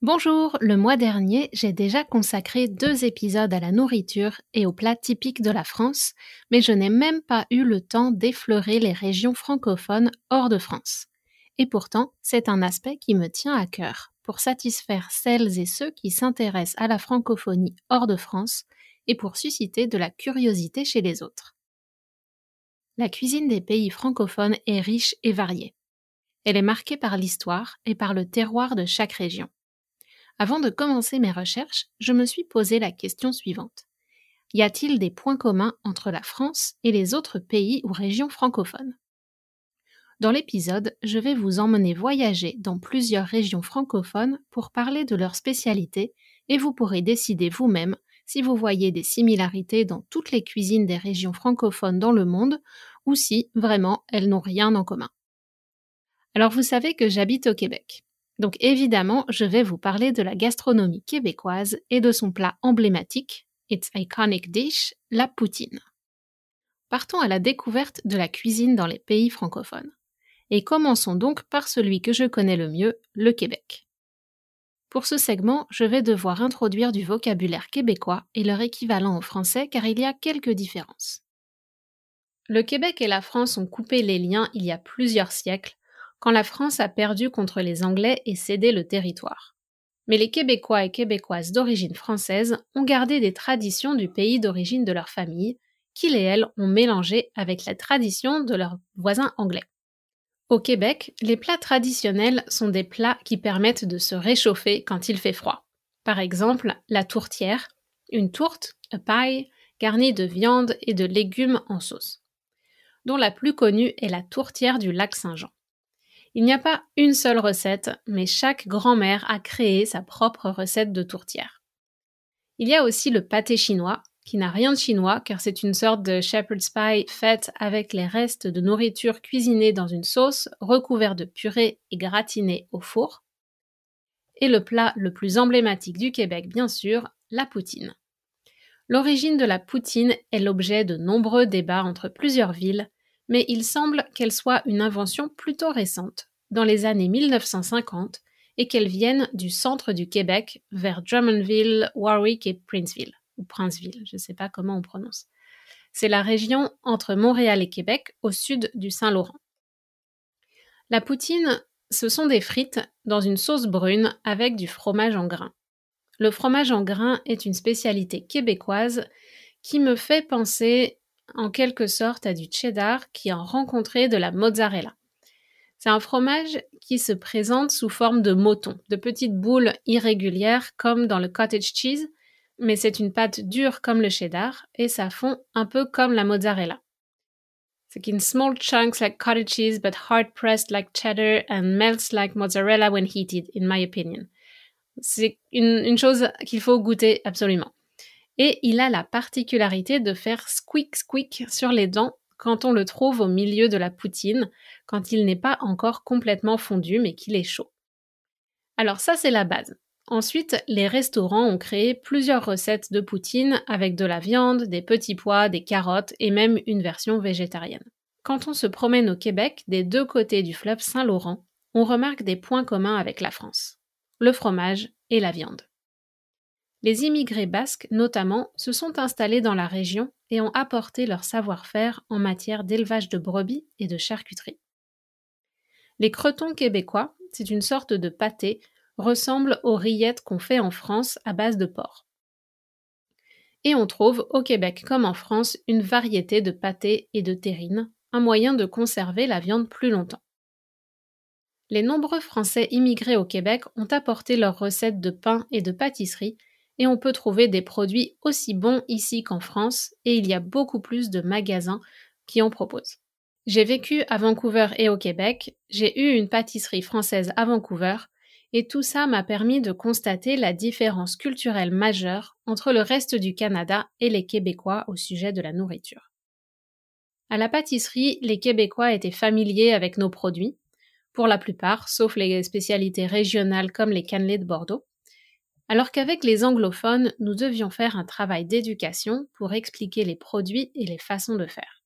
Bonjour, le mois dernier, j'ai déjà consacré deux épisodes à la nourriture et aux plats typiques de la France, mais je n'ai même pas eu le temps d'effleurer les régions francophones hors de France. Et pourtant, c'est un aspect qui me tient à cœur, pour satisfaire celles et ceux qui s'intéressent à la francophonie hors de France et pour susciter de la curiosité chez les autres. La cuisine des pays francophones est riche et variée. Elle est marquée par l'histoire et par le terroir de chaque région. Avant de commencer mes recherches, je me suis posé la question suivante. Y a-t-il des points communs entre la France et les autres pays ou régions francophones? Dans l'épisode, je vais vous emmener voyager dans plusieurs régions francophones pour parler de leurs spécialités et vous pourrez décider vous-même si vous voyez des similarités dans toutes les cuisines des régions francophones dans le monde ou si vraiment elles n'ont rien en commun. Alors vous savez que j'habite au Québec. Donc évidemment, je vais vous parler de la gastronomie québécoise et de son plat emblématique, its iconic dish, la poutine. Partons à la découverte de la cuisine dans les pays francophones. Et commençons donc par celui que je connais le mieux, le Québec. Pour ce segment, je vais devoir introduire du vocabulaire québécois et leur équivalent en français car il y a quelques différences. Le Québec et la France ont coupé les liens il y a plusieurs siècles quand la France a perdu contre les Anglais et cédé le territoire. Mais les Québécois et Québécoises d'origine française ont gardé des traditions du pays d'origine de leur famille, qu'ils et elles ont mélangé avec la tradition de leurs voisins anglais. Au Québec, les plats traditionnels sont des plats qui permettent de se réchauffer quand il fait froid. Par exemple, la tourtière, une tourte, a pie, garnie de viande et de légumes en sauce, dont la plus connue est la tourtière du lac Saint-Jean. Il n'y a pas une seule recette, mais chaque grand-mère a créé sa propre recette de tourtière. Il y a aussi le pâté chinois, qui n'a rien de chinois car c'est une sorte de shepherd's pie faite avec les restes de nourriture cuisinée dans une sauce, recouvert de purée et gratiné au four. Et le plat le plus emblématique du Québec, bien sûr, la poutine. L'origine de la poutine est l'objet de nombreux débats entre plusieurs villes, mais il semble qu'elle soit une invention plutôt récente, dans les années 1950 et qu'elles viennent du centre du Québec vers Drummondville, Warwick et Princeville, ou Princeville, je ne sais pas comment on prononce. C'est la région entre Montréal et Québec, au sud du Saint-Laurent. La poutine, ce sont des frites dans une sauce brune avec du fromage en grains. Le fromage en grains est une spécialité québécoise qui me fait penser en quelque sorte à du cheddar qui a rencontré de la mozzarella. C'est un fromage qui se présente sous forme de moton, de petites boules irrégulières comme dans le cottage cheese, mais c'est une pâte dure comme le cheddar et ça fond un peu comme la mozzarella. C'est in small chunks like cottage cheese but hard pressed like cheddar and melts like mozzarella when heated, in my opinion. Une chose qu'il faut goûter absolument. Et il a la particularité de faire squeak squeak sur les dents quand on le trouve au milieu de la poutine, quand il n'est pas encore complètement fondu mais qu'il est chaud. Alors ça c'est la base. Ensuite, les restaurants ont créé plusieurs recettes de poutine avec de la viande, des petits pois, des carottes et même une version végétarienne. Quand on se promène au Québec, des deux côtés du fleuve Saint-Laurent, on remarque des points communs avec la France. Le fromage et la viande. Les immigrés basques, notamment, se sont installés dans la région et ont apporté leur savoir-faire en matière d'élevage de brebis et de charcuterie. Les cretons québécois, c'est une sorte de pâté ressemble aux rillettes qu'on fait en France à base de porc. Et on trouve au Québec comme en France une variété de pâtés et de terrines, un moyen de conserver la viande plus longtemps. Les nombreux Français immigrés au Québec ont apporté leurs recettes de pain et de pâtisserie, et on peut trouver des produits aussi bons ici qu'en France, et il y a beaucoup plus de magasins qui en proposent. J'ai vécu à Vancouver et au Québec, j'ai eu une pâtisserie française à Vancouver, et tout ça m'a permis de constater la différence culturelle majeure entre le reste du Canada et les Québécois au sujet de la nourriture. À la pâtisserie, les Québécois étaient familiers avec nos produits, pour la plupart, sauf les spécialités régionales comme les cannelés de Bordeaux, alors qu'avec les anglophones, nous devions faire un travail d'éducation pour expliquer les produits et les façons de faire.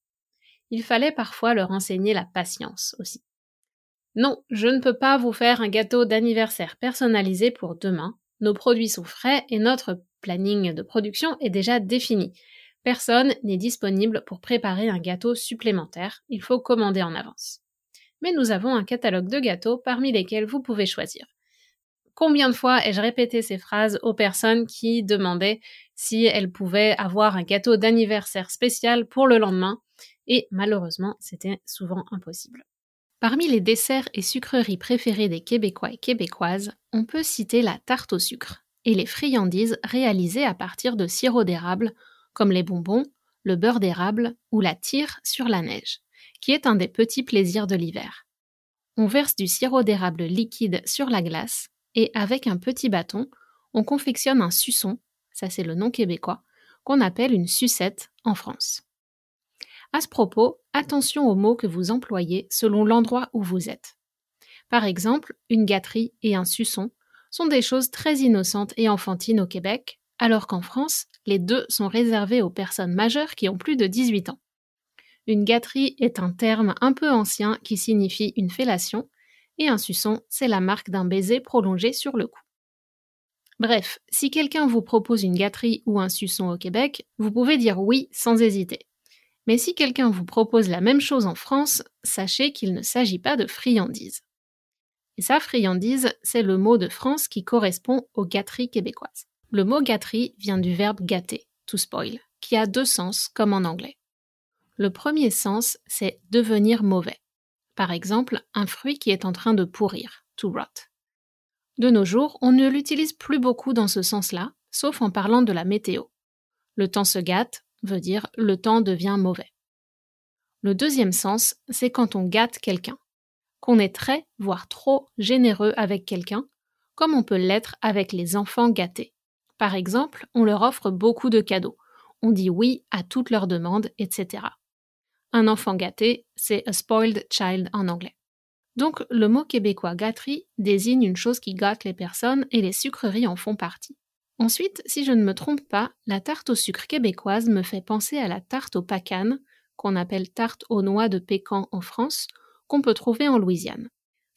Il fallait parfois leur enseigner la patience aussi. Non, je ne peux pas vous faire un gâteau d'anniversaire personnalisé pour demain. Nos produits sont frais et notre planning de production est déjà défini. Personne n'est disponible pour préparer un gâteau supplémentaire, il faut commander en avance. Mais nous avons un catalogue de gâteaux parmi lesquels vous pouvez choisir. Combien de fois ai-je répété ces phrases aux personnes qui demandaient si elles pouvaient avoir un gâteau d'anniversaire spécial pour le lendemain et malheureusement c'était souvent impossible. Parmi les desserts et sucreries préférées des Québécois et Québécoises, on peut citer la tarte au sucre et les friandises réalisées à partir de sirop d'érable, comme les bonbons, le beurre d'érable ou la tire sur la neige, qui est un des petits plaisirs de l'hiver. On verse du sirop d'érable liquide sur la glace et avec un petit bâton, on confectionne un suçon, ça c'est le nom québécois, qu'on appelle une sucette en France. À ce propos, attention aux mots que vous employez selon l'endroit où vous êtes. Par exemple, une gâterie et un suçon sont des choses très innocentes et enfantines au Québec, alors qu'en France, les deux sont réservés aux personnes majeures qui ont plus de 18 ans. Une gâterie est un terme un peu ancien qui signifie une fellation, et un suçon, c'est la marque d'un baiser prolongé sur le cou. Bref, si quelqu'un vous propose une gâterie ou un suçon au Québec, vous pouvez dire oui sans hésiter. Mais si quelqu'un vous propose la même chose en France, sachez qu'il ne s'agit pas de friandise. Et ça, friandise, c'est le mot de France qui correspond aux gâteries québécoises. Le mot gâterie vient du verbe gâter, to spoil, qui a deux sens comme en anglais. Le premier sens, c'est devenir mauvais. Par exemple, un fruit qui est en train de pourrir, to rot. De nos jours, on ne l'utilise plus beaucoup dans ce sens-là, sauf en parlant de la météo. Le temps se gâte, veut dire le temps devient mauvais. Le deuxième sens, c'est quand on gâte quelqu'un, qu'on est très, voire trop généreux avec quelqu'un, comme on peut l'être avec les enfants gâtés. Par exemple, on leur offre beaucoup de cadeaux, on dit oui à toutes leurs demandes, etc. Un enfant gâté, c'est a spoiled child en anglais. Donc le mot québécois gâterie désigne une chose qui gâte les personnes et les sucreries en font partie. Ensuite, si je ne me trompe pas, la tarte au sucre québécoise me fait penser à la tarte au pacane, qu'on appelle tarte aux noix de pécan en France, qu'on peut trouver en Louisiane.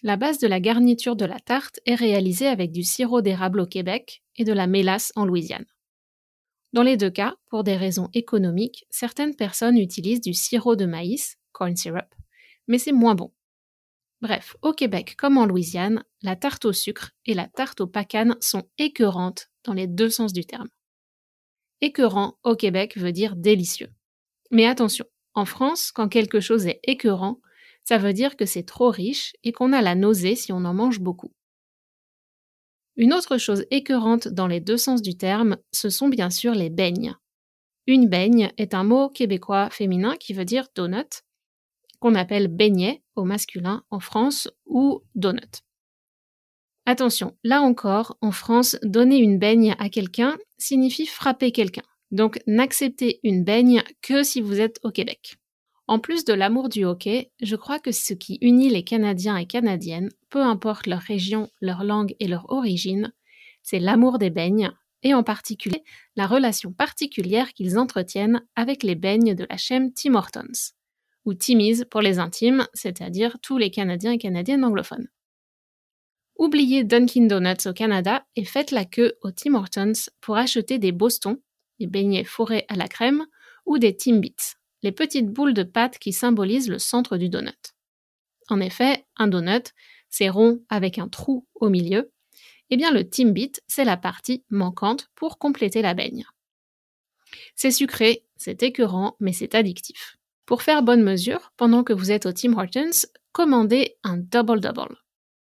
La base de la garniture de la tarte est réalisée avec du sirop d'érable au Québec et de la mélasse en Louisiane. Dans les deux cas, pour des raisons économiques, certaines personnes utilisent du sirop de maïs, corn syrup, mais c'est moins bon. Bref, au Québec comme en Louisiane, la tarte au sucre et la tarte au pacane sont écœurantes dans les deux sens du terme. Écœurant au Québec veut dire délicieux. Mais attention, en France, quand quelque chose est écœurant, ça veut dire que c'est trop riche et qu'on a la nausée si on en mange beaucoup. Une autre chose écœurante dans les deux sens du terme, ce sont bien sûr les beignes. Une beigne est un mot québécois féminin qui veut dire donut, qu'on appelle beignet au masculin en France ou donut. Attention, là encore, en France, donner une baigne à quelqu'un signifie frapper quelqu'un. Donc n'acceptez une baigne que si vous êtes au Québec. En plus de l'amour du hockey, je crois que ce qui unit les Canadiens et Canadiennes, peu importe leur région, leur langue et leur origine, c'est l'amour des beignes, et en particulier la relation particulière qu'ils entretiennent avec les beignes de la chaîne Tim Hortons, ou Timmy's pour les intimes, c'est-à-dire tous les Canadiens et Canadiennes anglophones. Oubliez Dunkin' Donuts au Canada et faites la queue au Tim Hortons pour acheter des Boston, les beignets fourrés à la crème, ou des Timbits, les petites boules de pâte qui symbolisent le centre du donut. En effet, un donut, c'est rond avec un trou au milieu, eh bien le Timbit, c'est la partie manquante pour compléter la baigne. C'est sucré, c'est écœurant, mais c'est addictif. Pour faire bonne mesure, pendant que vous êtes au Tim Hortons, commandez un Double Double.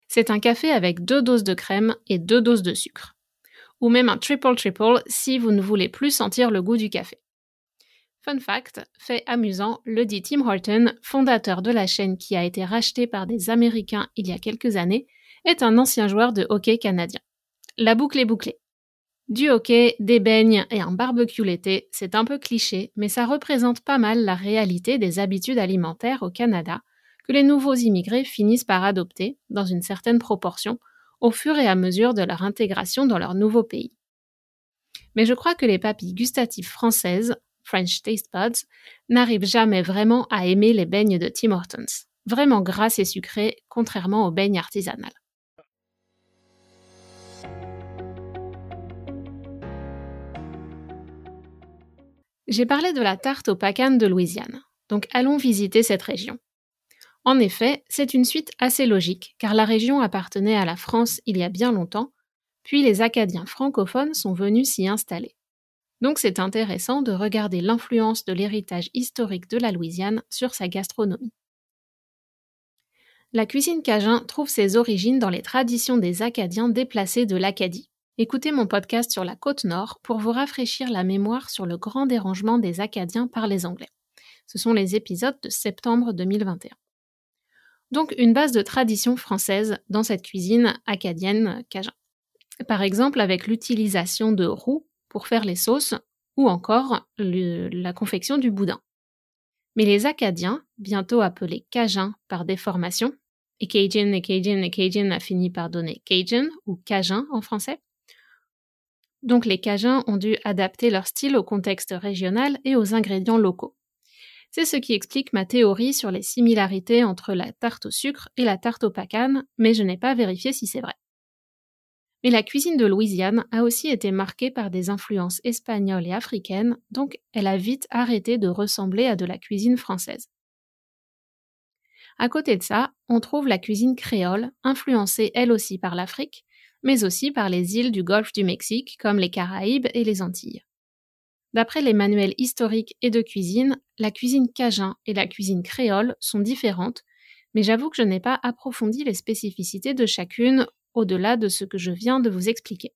C'est un café avec deux doses de crème et deux doses de sucre. Ou même un Triple Triple si vous ne voulez plus sentir le goût du café. Fun fact, fait amusant, le dit Tim Horton, fondateur de la chaîne qui a été rachetée par des Américains il y a quelques années, est un ancien joueur de hockey canadien. La boucle est bouclée. Du hockey, des beignes et un barbecue l'été, c'est un peu cliché, mais ça représente pas mal la réalité des habitudes alimentaires au Canada que les nouveaux immigrés finissent par adopter, dans une certaine proportion, au fur et à mesure de leur intégration dans leur nouveau pays. Mais je crois que les papilles gustatives françaises, French Taste Buds, n'arrivent jamais vraiment à aimer les beignes de Tim Hortons, vraiment grasses et sucrées, contrairement aux beignes artisanales. J'ai parlé de la tarte aux pacanes de Louisiane, donc allons visiter cette région. En effet, c'est une suite assez logique, car la région appartenait à la France il y a bien longtemps, puis les Acadiens francophones sont venus s'y installer. Donc c'est intéressant de regarder l'influence de l'héritage historique de la Louisiane sur sa gastronomie. La cuisine cajun trouve ses origines dans les traditions des Acadiens déplacés de l'Acadie. Écoutez mon podcast sur la côte nord pour vous rafraîchir la mémoire sur le grand dérangement des Acadiens par les Anglais. Ce sont les épisodes de septembre 2021. Donc une base de tradition française dans cette cuisine acadienne cajun. Par exemple avec l'utilisation de roux pour faire les sauces ou encore la confection du boudin. Mais les Acadiens, bientôt appelés Cajuns par déformation, et Cajun et Cajun et Cajun a fini par donner Cajun ou Cajun en français, donc les Cajuns ont dû adapter leur style au contexte régional et aux ingrédients locaux. C'est ce qui explique ma théorie sur les similarités entre la tarte au sucre et la tarte au pacane, mais je n'ai pas vérifié si c'est vrai. Mais la cuisine de Louisiane a aussi été marquée par des influences espagnoles et africaines, donc elle a vite arrêté de ressembler à de la cuisine française. À côté de ça, on trouve la cuisine créole, influencée elle aussi par l'Afrique, mais aussi par les îles du golfe du Mexique comme les Caraïbes et les Antilles. D'après les manuels historiques et de cuisine, la cuisine cajun et la cuisine créole sont différentes, mais j'avoue que je n'ai pas approfondi les spécificités de chacune au-delà de ce que je viens de vous expliquer.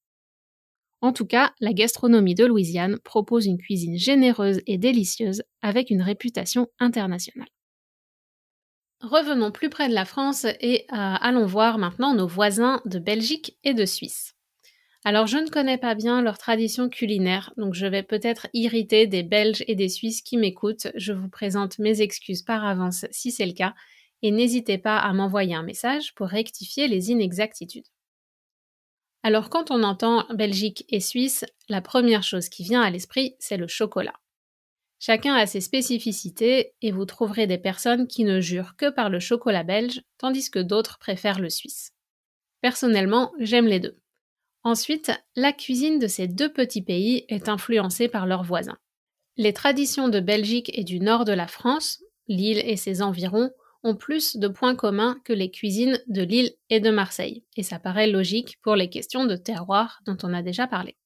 En tout cas, la gastronomie de Louisiane propose une cuisine généreuse et délicieuse avec une réputation internationale. Revenons plus près de la France et euh, allons voir maintenant nos voisins de Belgique et de Suisse. Alors je ne connais pas bien leur tradition culinaire, donc je vais peut-être irriter des Belges et des Suisses qui m'écoutent. Je vous présente mes excuses par avance si c'est le cas, et n'hésitez pas à m'envoyer un message pour rectifier les inexactitudes. Alors quand on entend Belgique et Suisse, la première chose qui vient à l'esprit, c'est le chocolat. Chacun a ses spécificités et vous trouverez des personnes qui ne jurent que par le chocolat belge, tandis que d'autres préfèrent le suisse. Personnellement, j'aime les deux. Ensuite, la cuisine de ces deux petits pays est influencée par leurs voisins. Les traditions de Belgique et du nord de la France, l'île et ses environs, ont plus de points communs que les cuisines de Lille et de Marseille, et ça paraît logique pour les questions de terroir dont on a déjà parlé.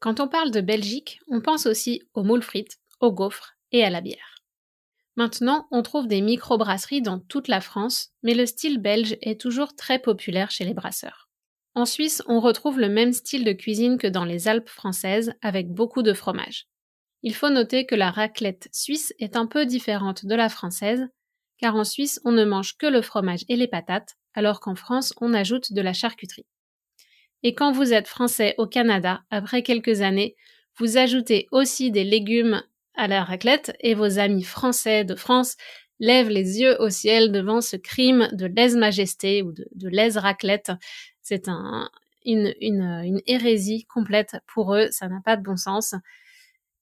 Quand on parle de Belgique, on pense aussi aux moules frites, aux gaufres et à la bière. Maintenant, on trouve des microbrasseries dans toute la France, mais le style belge est toujours très populaire chez les brasseurs. En Suisse, on retrouve le même style de cuisine que dans les Alpes françaises, avec beaucoup de fromage. Il faut noter que la raclette suisse est un peu différente de la française, car en Suisse, on ne mange que le fromage et les patates, alors qu'en France, on ajoute de la charcuterie. Et quand vous êtes français au Canada, après quelques années, vous ajoutez aussi des légumes à la raclette et vos amis français de France lèvent les yeux au ciel devant ce crime de lèse-majesté ou de, lèse-raclette. C'est un, une, une, hérésie complète pour eux, ça n'a pas de bon sens.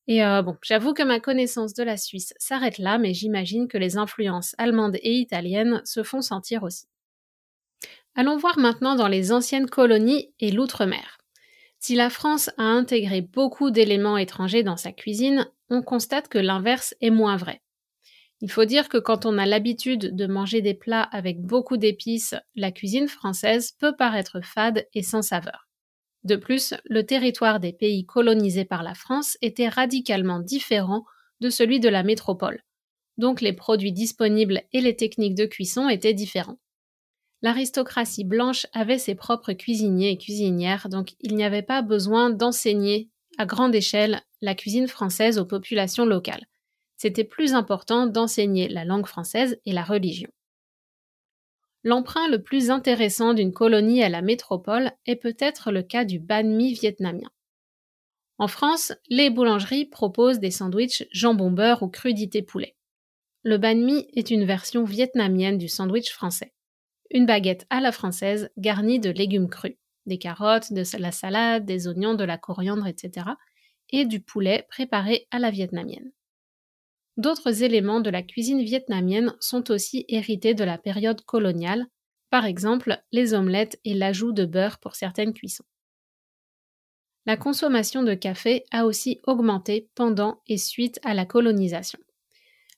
Et euh, bon, j'avoue que ma connaissance de la Suisse s'arrête là, mais j'imagine que les influences allemandes et italiennes se font sentir aussi. Allons voir maintenant dans les anciennes colonies et l'outre-mer. Si la France a intégré beaucoup d'éléments étrangers dans sa cuisine, on constate que l'inverse est moins vrai. Il faut dire que quand on a l'habitude de manger des plats avec beaucoup d'épices, la cuisine française peut paraître fade et sans saveur. De plus, le territoire des pays colonisés par la France était radicalement différent de celui de la métropole. Donc les produits disponibles et les techniques de cuisson étaient différents. L'aristocratie blanche avait ses propres cuisiniers et cuisinières, donc il n'y avait pas besoin d'enseigner à grande échelle la cuisine française aux populations locales. C'était plus important d'enseigner la langue française et la religion. L'emprunt le plus intéressant d'une colonie à la métropole est peut-être le cas du banh mi vietnamien. En France, les boulangeries proposent des sandwichs jambon beurre ou crudité poulet. Le banh mi est une version vietnamienne du sandwich français une baguette à la française garnie de légumes crus, des carottes, de la salade, des oignons, de la coriandre, etc., et du poulet préparé à la vietnamienne. D'autres éléments de la cuisine vietnamienne sont aussi hérités de la période coloniale, par exemple les omelettes et l'ajout de beurre pour certaines cuissons. La consommation de café a aussi augmenté pendant et suite à la colonisation,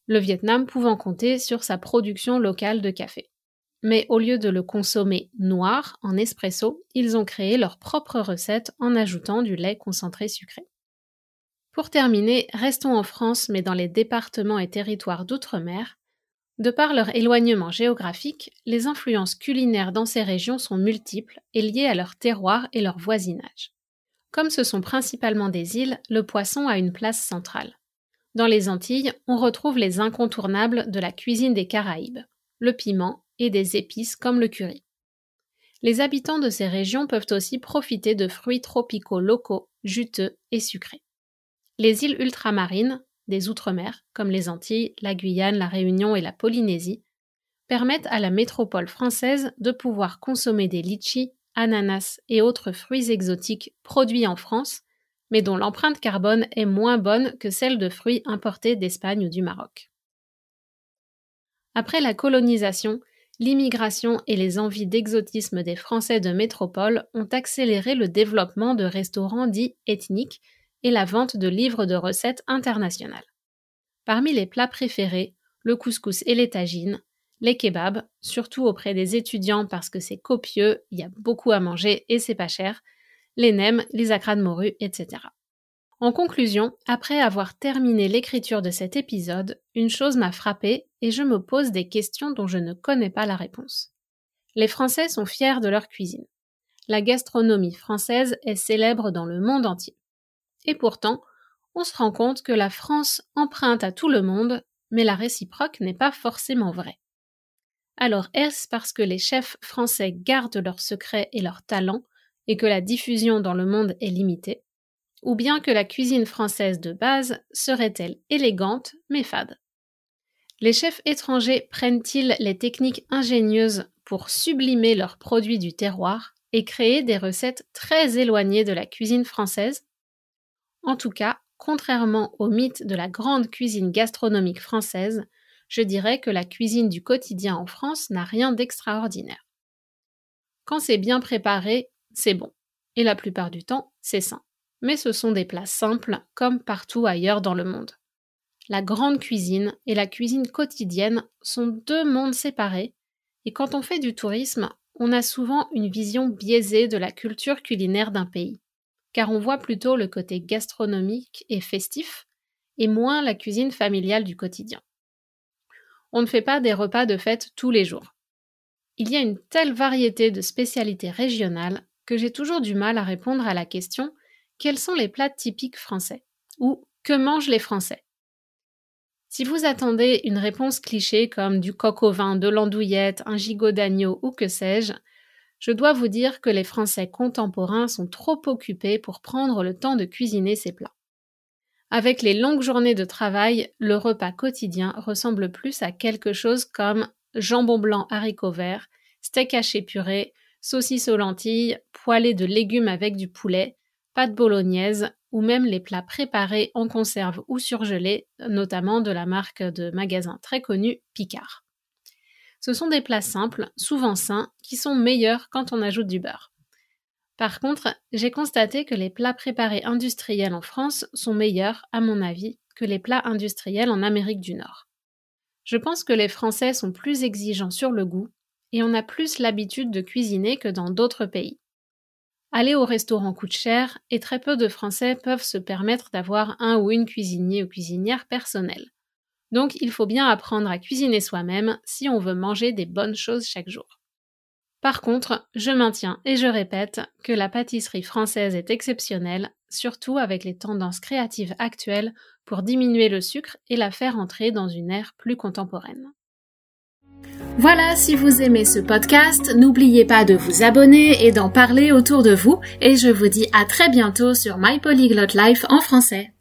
le Vietnam pouvant compter sur sa production locale de café mais au lieu de le consommer noir en espresso, ils ont créé leur propre recette en ajoutant du lait concentré sucré. Pour terminer, restons en France mais dans les départements et territoires d'outre-mer. De par leur éloignement géographique, les influences culinaires dans ces régions sont multiples et liées à leur terroir et leur voisinage. Comme ce sont principalement des îles, le poisson a une place centrale. Dans les Antilles, on retrouve les incontournables de la cuisine des Caraïbes, le piment, et des épices comme le curry. Les habitants de ces régions peuvent aussi profiter de fruits tropicaux locaux, juteux et sucrés. Les îles ultramarines, des Outre-mer, comme les Antilles, la Guyane, la Réunion et la Polynésie, permettent à la métropole française de pouvoir consommer des litchis, ananas et autres fruits exotiques produits en France, mais dont l'empreinte carbone est moins bonne que celle de fruits importés d'Espagne ou du Maroc. Après la colonisation, l'immigration et les envies d'exotisme des Français de métropole ont accéléré le développement de restaurants dits ethniques et la vente de livres de recettes internationales. Parmi les plats préférés, le couscous et les tagines, les kebabs, surtout auprès des étudiants parce que c'est copieux, il y a beaucoup à manger et c'est pas cher, les nems, les acras de morue, etc. En conclusion, après avoir terminé l'écriture de cet épisode, une chose m'a frappée et je me pose des questions dont je ne connais pas la réponse. Les Français sont fiers de leur cuisine. La gastronomie française est célèbre dans le monde entier. Et pourtant, on se rend compte que la France emprunte à tout le monde, mais la réciproque n'est pas forcément vraie. Alors est-ce parce que les chefs français gardent leurs secrets et leurs talents et que la diffusion dans le monde est limitée ou bien que la cuisine française de base serait-elle élégante mais fade? Les chefs étrangers prennent-ils les techniques ingénieuses pour sublimer leurs produits du terroir et créer des recettes très éloignées de la cuisine française? En tout cas, contrairement au mythe de la grande cuisine gastronomique française, je dirais que la cuisine du quotidien en France n'a rien d'extraordinaire. Quand c'est bien préparé, c'est bon. Et la plupart du temps, c'est sain mais ce sont des plats simples comme partout ailleurs dans le monde. La grande cuisine et la cuisine quotidienne sont deux mondes séparés, et quand on fait du tourisme, on a souvent une vision biaisée de la culture culinaire d'un pays, car on voit plutôt le côté gastronomique et festif, et moins la cuisine familiale du quotidien. On ne fait pas des repas de fête tous les jours. Il y a une telle variété de spécialités régionales que j'ai toujours du mal à répondre à la question quels sont les plats typiques français Ou que mangent les Français? Si vous attendez une réponse cliché comme du coq au vin, de l'andouillette, un gigot d'agneau ou que sais-je, je dois vous dire que les Français contemporains sont trop occupés pour prendre le temps de cuisiner ces plats. Avec les longues journées de travail, le repas quotidien ressemble plus à quelque chose comme jambon blanc haricots verts, steak haché puré, saucisses aux lentilles, poêlées de légumes avec du poulet, pâtes bolognaise ou même les plats préparés en conserve ou surgelés, notamment de la marque de magasin très connue Picard. Ce sont des plats simples, souvent sains, qui sont meilleurs quand on ajoute du beurre. Par contre, j'ai constaté que les plats préparés industriels en France sont meilleurs, à mon avis, que les plats industriels en Amérique du Nord. Je pense que les Français sont plus exigeants sur le goût et on a plus l'habitude de cuisiner que dans d'autres pays. Aller au restaurant coûte cher et très peu de Français peuvent se permettre d'avoir un ou une cuisinier ou cuisinière personnelle. Donc il faut bien apprendre à cuisiner soi-même si on veut manger des bonnes choses chaque jour. Par contre, je maintiens et je répète que la pâtisserie française est exceptionnelle, surtout avec les tendances créatives actuelles pour diminuer le sucre et la faire entrer dans une ère plus contemporaine. Voilà, si vous aimez ce podcast, n'oubliez pas de vous abonner et d'en parler autour de vous, et je vous dis à très bientôt sur My Polyglot Life en français.